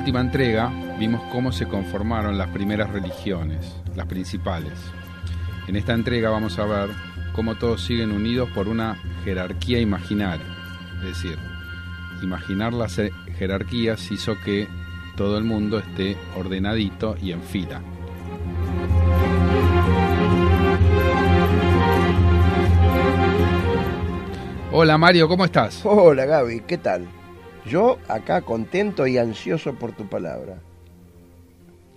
Última entrega vimos cómo se conformaron las primeras religiones, las principales. En esta entrega vamos a ver cómo todos siguen unidos por una jerarquía imaginaria. Es decir, imaginar las eh, jerarquías hizo que todo el mundo esté ordenadito y en fila. Hola Mario, ¿cómo estás? Hola Gaby, ¿qué tal? Yo acá contento y ansioso por tu palabra.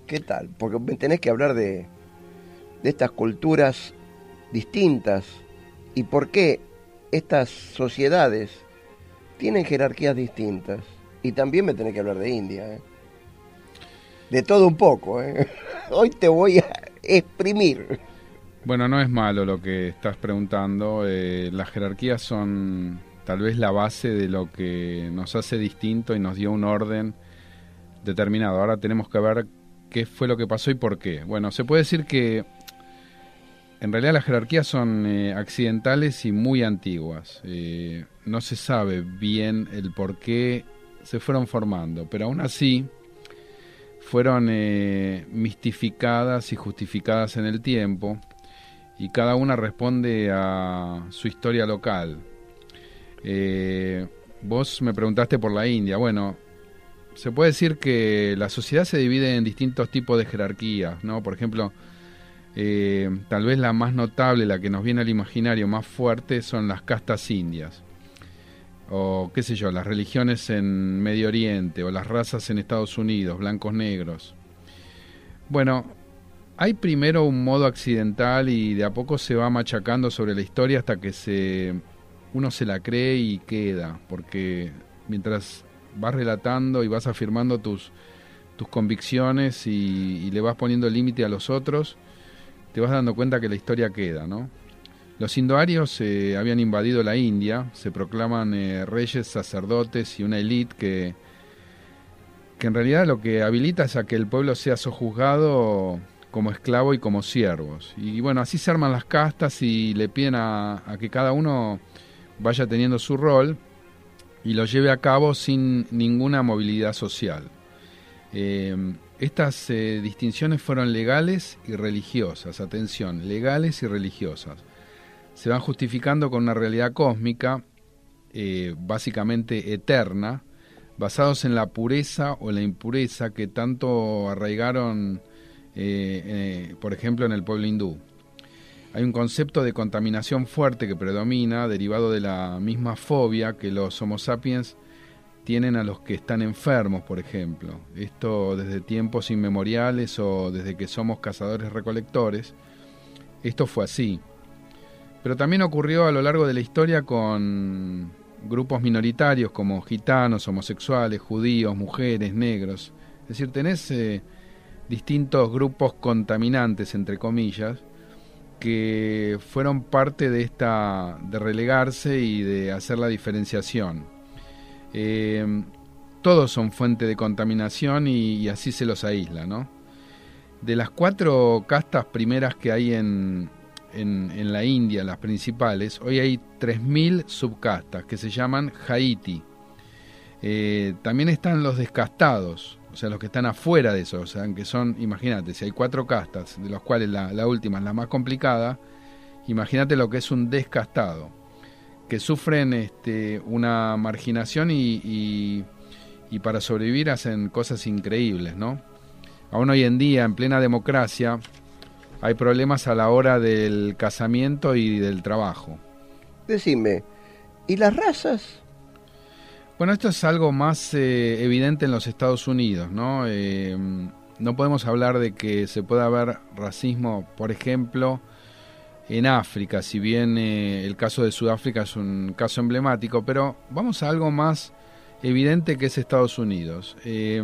¿Qué tal? Porque me tenés que hablar de, de estas culturas distintas y por qué estas sociedades tienen jerarquías distintas. Y también me tenés que hablar de India. ¿eh? De todo un poco. ¿eh? Hoy te voy a exprimir. Bueno, no es malo lo que estás preguntando. eh, las jerarquías son tal vez la base de lo que nos hace distinto y nos dio un orden determinado. Ahora tenemos que ver qué fue lo que pasó y por qué. Bueno, se puede decir que en realidad las jerarquías son eh, accidentales y muy antiguas. Eh, no se sabe bien el por qué se fueron formando, pero aún así fueron eh, mistificadas y justificadas en el tiempo y cada una responde a su historia local. Eh, vos me preguntaste por la India. Bueno, se puede decir que la sociedad se divide en distintos tipos de jerarquías, ¿no? Por ejemplo, eh, tal vez la más notable, la que nos viene al imaginario más fuerte, son las castas indias. O qué sé yo, las religiones en Medio Oriente, o las razas en Estados Unidos, blancos negros. Bueno, hay primero un modo accidental y de a poco se va machacando sobre la historia hasta que se uno se la cree y queda, porque mientras vas relatando y vas afirmando tus, tus convicciones y, y le vas poniendo límite a los otros, te vas dando cuenta que la historia queda, ¿no? Los indoarios eh, habían invadido la India, se proclaman eh, reyes, sacerdotes y una élite que, que en realidad lo que habilita es a que el pueblo sea sojuzgado como esclavo y como siervos. Y bueno, así se arman las castas y le piden a, a que cada uno vaya teniendo su rol y lo lleve a cabo sin ninguna movilidad social. Eh, estas eh, distinciones fueron legales y religiosas, atención, legales y religiosas. Se van justificando con una realidad cósmica, eh, básicamente eterna, basados en la pureza o la impureza que tanto arraigaron, por ejemplo, en el pueblo hindú. Hay un concepto de contaminación fuerte que predomina, derivado de la misma fobia que los Homo sapiens tienen a los que están enfermos, por ejemplo. Esto desde tiempos inmemoriales o desde que somos cazadores recolectores. Esto fue así. Pero también ocurrió a lo largo de la historia con grupos minoritarios como gitanos, homosexuales, judíos, mujeres, negros. Es decir, tenés eh, distintos grupos contaminantes, entre comillas, que fueron parte de esta de relegarse y de hacer la diferenciación. Eh, todos son fuente de contaminación y, así se los aísla, ¿no? De las cuatro castas primeras que hay en, en, en la India, las principales, hoy hay 3.000 subcastas que se llaman Haiti. Eh, también están los descastados, o sea, los que están afuera de eso, o sea, que son, imagínate, si hay cuatro castas, de los cuales la, la última es la más complicada, imagínate lo que es un descastado, que sufren este, una marginación y, y, y para sobrevivir hacen cosas increíbles, ¿no? Aún hoy en día, en plena democracia, hay problemas a la hora del casamiento y del trabajo. Decime, ¿y las razas? Bueno, esto es algo más eh, evidente en los Estados Unidos, ¿no? Eh, no podemos hablar de que se pueda haber racismo, por ejemplo, en África, si bien eh, el caso de Sudáfrica es un caso emblemático, pero vamos a algo más evidente que es Estados Unidos. Es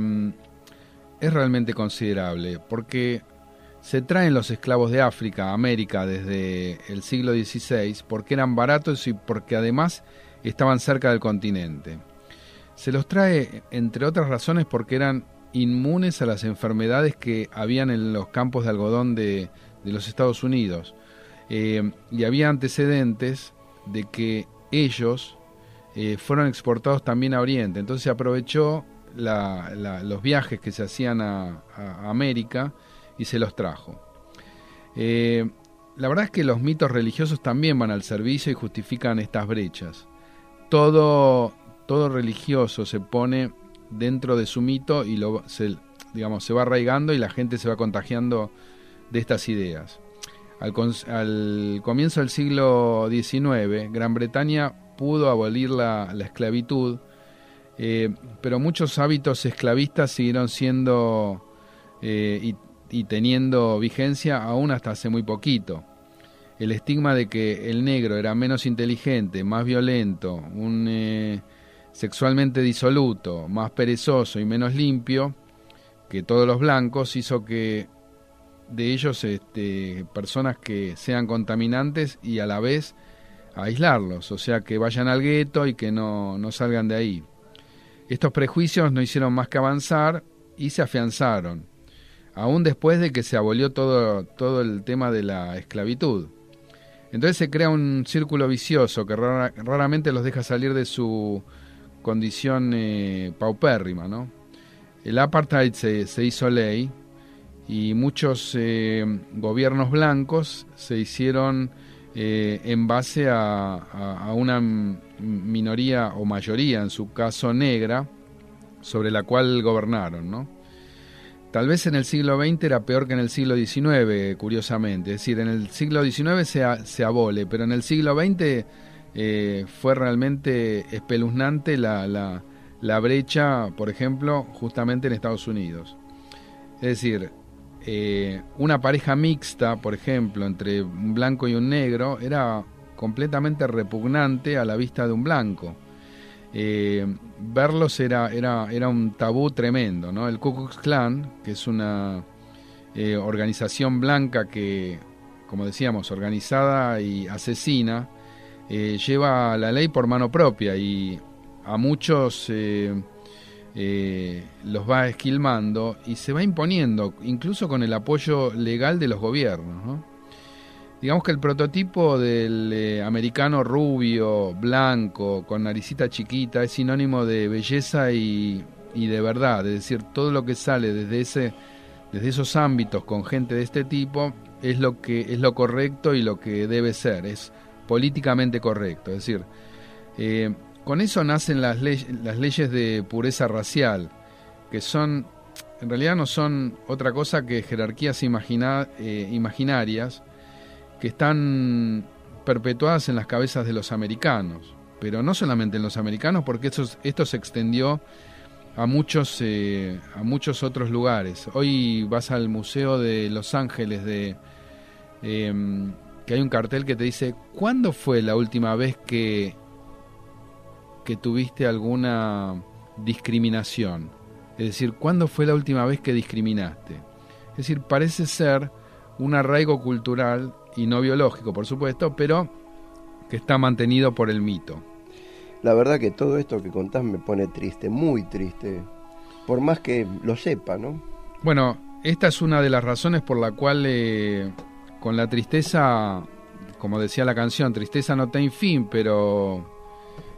realmente considerable, porque se traen los esclavos de África a América desde el siglo XVI porque eran baratos y porque además estaban cerca del continente. Se los trae, entre otras razones, porque eran inmunes a las enfermedades que habían en los campos de algodón de, los Estados Unidos. Eh, y había antecedentes de que ellos eh, fueron exportados también a Oriente. Entonces se aprovechó los viajes que se hacían a, América y se los trajo. Eh, la verdad es que los mitos religiosos también van al servicio y justifican estas brechas. Todo, todo religioso se pone dentro de su mito y lo, se, digamos, se va arraigando y la gente se va contagiando de estas ideas. Al, comienzo del siglo XIX, Gran Bretaña pudo abolir la, esclavitud, eh, pero muchos hábitos esclavistas siguieron siendo eh, y, y, teniendo vigencia aún hasta hace muy poquito. El estigma de que el negro era menos inteligente, más violento, un eh, sexualmente disoluto, más perezoso y menos limpio que todos los blancos hizo que de ellos este, personas que sean contaminantes y a la vez aislarlos, o sea, que vayan al gueto y que no, no salgan de ahí. Estos prejuicios no hicieron más que avanzar y se afianzaron, aún después de que se abolió todo, todo el tema de la esclavitud. Entonces se crea un círculo vicioso que raramente los deja salir de su condición eh, paupérrima. ¿no? El apartheid se, se hizo ley y muchos eh, gobiernos blancos se hicieron eh, en base a, una minoría o mayoría, en su caso negra, sobre la cual gobernaron. ¿no? Tal vez en el siglo XX era peor que en el siglo XIX, curiosamente. Es decir, en el siglo XIX se, se abole, pero en el siglo XX eh, fue realmente espeluznante la, la, la, brecha, por ejemplo, justamente en Estados Unidos. Es decir, eh, una pareja mixta, por ejemplo, entre un blanco y un negro, era completamente repugnante a la vista de un blanco. Eh, verlos era, era, era un tabú tremendo. ¿no? El Ku Klux Klan, que es una organización blanca que, como decíamos, organizada y asesina, eh, lleva la ley por mano propia y a muchos eh, eh, los va esquilmando y se va imponiendo, incluso con el apoyo legal de los gobiernos. Digamos que el prototipo del americano rubio, blanco, con naricita chiquita, es sinónimo de belleza y, y, de verdad, es decir, todo lo que sale desde, ese, desde esos ámbitos con gente de este tipo es lo que es lo correcto y lo que debe ser, es políticamente correcto. Es decir, eh, con eso nacen las, las leyes de pureza racial, que son, en realidad no son otra cosa que jerarquías eh, imaginarias que están perpetuadas en las cabezas de los americanos, pero no solamente en los americanos, porque esto, esto se extendió a muchos, eh, a muchos otros lugares. Hoy vas al Museo de Los Ángeles de em, que hay un cartel que te dice, ¿cuándo fue la última vez que, que tuviste alguna discriminación? Es decir, ¿cuándo fue la última vez que discriminaste? Es decir, parece ser un arraigo cultural y no biológico, por supuesto, pero que está mantenido por el mito. La verdad que todo esto que contás me pone triste, muy triste, por más que lo sepa, ¿no? Bueno, esta es una de las razones por la cual eh, con la tristeza, como decía la canción, tristeza no tiene fin, pero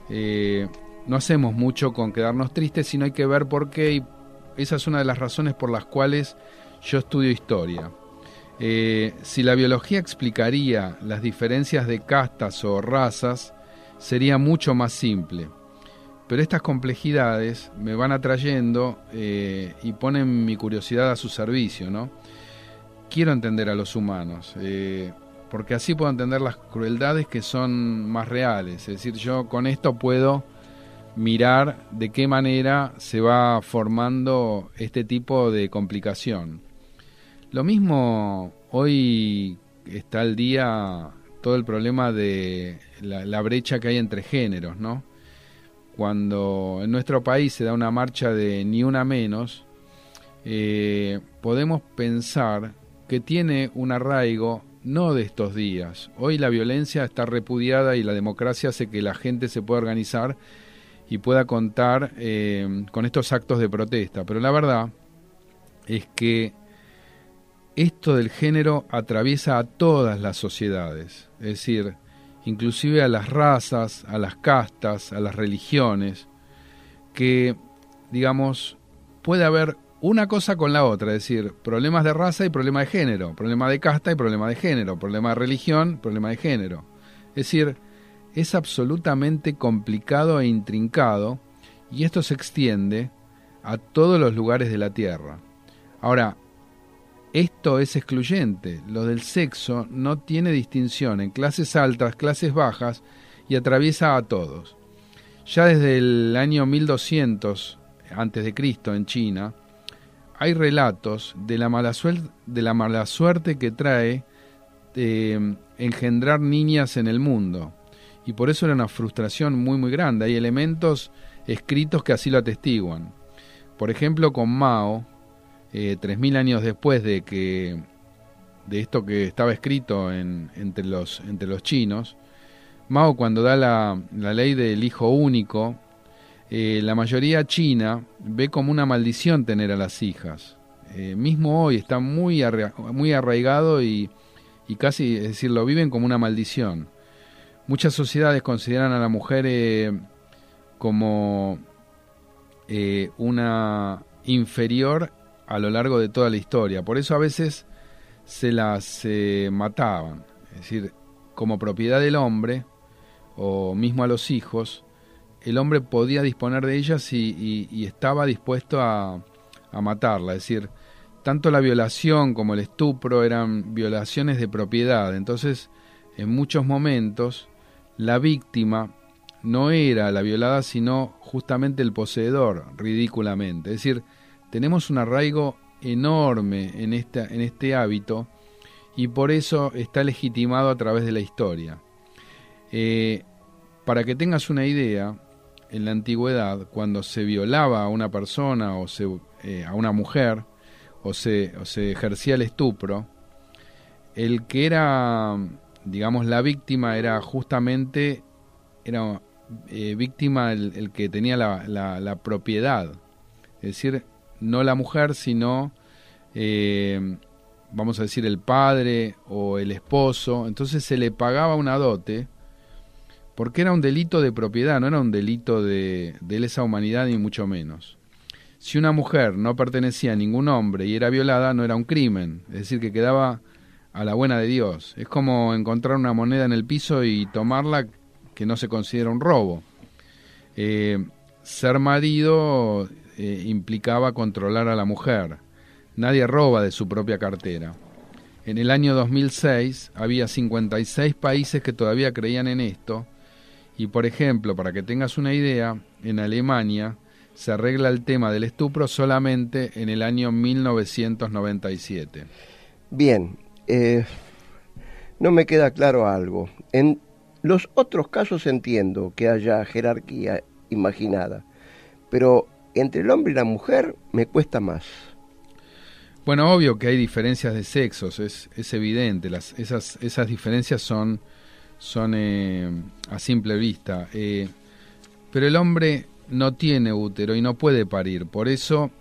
eh, no hacemos mucho con quedarnos tristes, sino hay que ver por qué, y esa es una de las razones por las cuales yo estudio historia. Eh, si la biología explicaría las diferencias de castas o razas, sería mucho más simple. Pero estas complejidades me van atrayendo eh, y ponen mi curiosidad a su servicio, ¿no? Quiero entender a los humanos, eh, porque así puedo entender las crueldades que son más reales. Es decir, yo con esto puedo mirar de qué manera se va formando este tipo de complicación. Lo mismo hoy está al día todo el problema de la, brecha que hay entre géneros, ¿no? Cuando en nuestro país se da una marcha de ni una menos, eh, podemos pensar que tiene un arraigo no de estos días. Hoy la violencia está repudiada y la democracia hace que la gente se pueda organizar y pueda contar eh, con estos actos de protesta. Pero la verdad es que esto del género atraviesa a todas las sociedades, es decir, inclusive a las razas, a las castas, a las religiones, que, digamos, puede haber una cosa con la otra, es decir, problemas de raza y problemas de género, problema de casta y problema de género, problema de religión, problema de género. Es decir, es absolutamente complicado e intrincado y esto se extiende a todos los lugares de la Tierra. Ahora, esto es excluyente, lo del sexo no tiene distinción en clases altas, clases bajas y atraviesa a todos. Ya desde el año 1200 antes de Cristo en China, hay relatos de la mala suerte, que trae eh, engendrar niñas en el mundo. Y por eso era una frustración muy muy grande. Hay elementos escritos que así lo atestiguan. Por ejemplo, con Mao, eh, tres mil años después de que de esto que estaba escrito entre, los, entre los chinos, Mao cuando da la, la ley del hijo único, eh, la mayoría china ve como una maldición tener a las hijas. Eh, mismo hoy está muy, muy arraigado y, casi, es decir, lo viven como una maldición. Muchas sociedades consideran a la mujer eh, como una inferior a lo largo de toda la historia. Por eso a veces se las mataban. Es decir, como propiedad del hombre o mismo a los hijos, el hombre podía disponer de ellas y, estaba dispuesto a, matarla. Es decir, tanto la violación como el estupro eran violaciones de propiedad. Entonces, en muchos momentos, la víctima no era la violada, sino justamente el poseedor, ridículamente. Es decir, tenemos un arraigo enorme en, en este hábito y por eso está legitimado a través de la historia. Eh, para que tengas una idea, en la antigüedad, cuando se violaba a una persona o se, eh, a una mujer o se, o se ejercía el estupro, el que era, digamos, la víctima era justamente, era eh, víctima el, que tenía la, la, propiedad. Es decir, no la mujer, sino, eh, vamos a decir, el padre o el esposo. Entonces se le pagaba una dote porque era un delito de propiedad, no era un delito de, lesa humanidad ni mucho menos. Si una mujer no pertenecía a ningún hombre y era violada, no era un crimen, es decir, que quedaba a la buena de Dios. Es como encontrar una moneda en el piso y tomarla, que no se considera un robo. Eh, ser marido eh, implicaba controlar a la mujer. Nadie roba de su propia cartera. En el año 2006 había 56 países que todavía creían en esto y por ejemplo, para que tengas una idea, en Alemania se arregla el tema del estupro solamente en el año 1997. Bien, eh, no me queda claro algo. En los otros casos entiendo que haya jerarquía imaginada, pero entre el hombre y la mujer me cuesta más. Bueno, obvio que hay diferencias de sexos, es, es evidente, las, esas, esas diferencias son son eh, a simple vista. Eh, pero el hombre no tiene útero y no puede parir, por eso,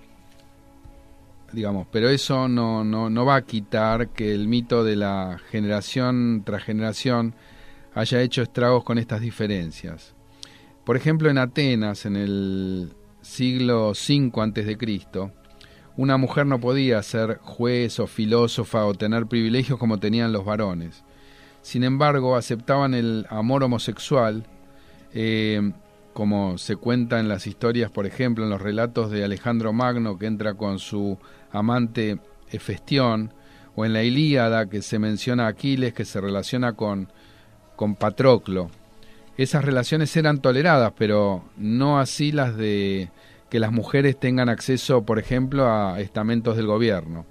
digamos, pero eso no, no, no va a quitar que el mito de la generación tras generación haya hecho estragos con estas diferencias. Por ejemplo, en Atenas, en el siglo V Cristo, una mujer no podía ser juez o filósofa o tener privilegios como tenían los varones sin embargo aceptaban el amor homosexual, eh, como se cuenta en las historias, por ejemplo, en los relatos de Alejandro Magno que entra con su amante Hefestión, o en la Ilíada que se menciona a Aquiles que se relaciona con, con Patroclo. esas relaciones eran toleradas, pero no así las de que las mujeres tengan acceso, por ejemplo, a estamentos del gobierno.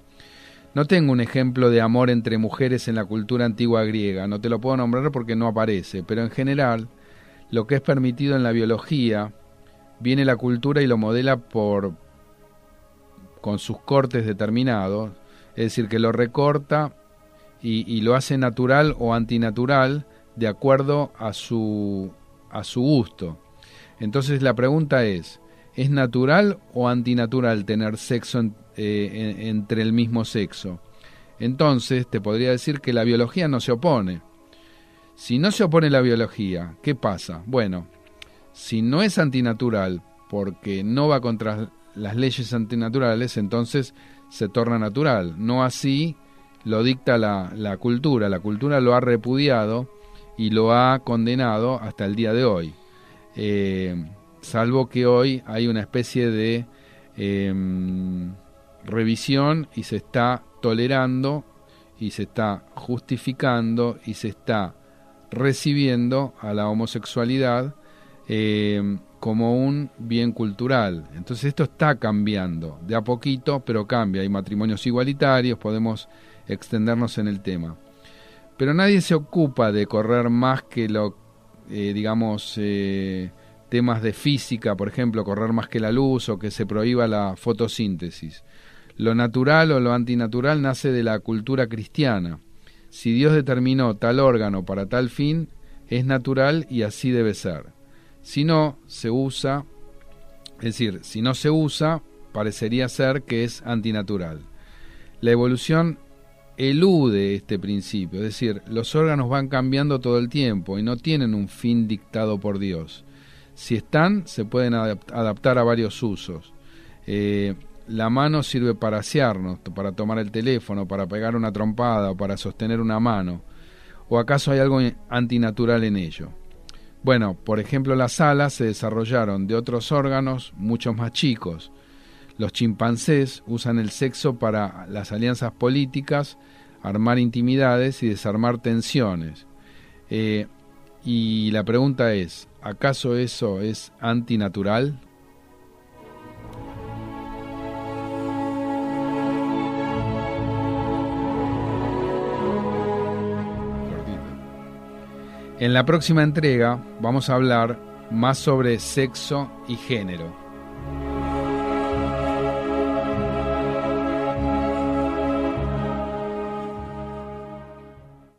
No tengo un ejemplo de amor entre mujeres en la cultura antigua griega, no te lo puedo nombrar porque no aparece, pero en general, lo que es permitido en la biología, viene la cultura y lo modela por con sus cortes determinados, es decir, que lo recorta y, lo hace natural o antinatural de acuerdo a su, a su gusto. Entonces la pregunta es, ¿es natural o antinatural tener sexo eh, entre el mismo sexo? Entonces te podría decir que la biología no se opone. Si no se opone la biología, ¿qué pasa? Bueno, si no es antinatural porque no va contra las leyes antinaturales, entonces se torna natural. No así lo dicta la, cultura. La cultura lo ha repudiado y lo ha condenado hasta el día de hoy. Eh, salvo que hoy hay una especie de em, revisión y se está tolerando y se está justificando y se está recibiendo a la homosexualidad em, como un bien cultural. Entonces esto está cambiando, de a poquito, pero cambia. Hay matrimonios igualitarios, podemos extendernos en el tema pero nadie se ocupa de correr más que lo, eh, digamos, eh, temas de física, por ejemplo, correr más que la luz o que se prohíba la fotosíntesis. Lo natural o lo antinatural nace de la cultura cristiana. Si Dios determinó tal órgano para tal fin, es natural y así debe ser. Si no se usa, es decir, si no se usa, parecería ser que es antinatural. La evolución elude este principio, es decir, los órganos van cambiando todo el tiempo y no tienen un fin dictado por Dios. Si están, se pueden adaptar a varios usos. Eh, la mano sirve para asearnos, para tomar el teléfono, para pegar una trompada o para sostener una mano. ¿O acaso hay algo antinatural en ello? Bueno, por ejemplo, las alas se desarrollaron de otros órganos mucho más chicos, los chimpancés usan el sexo para las alianzas políticas, armar intimidades y desarmar tensiones. Eh, y la pregunta es, ¿acaso eso es antinatural? En la próxima entrega vamos a hablar más sobre sexo y género.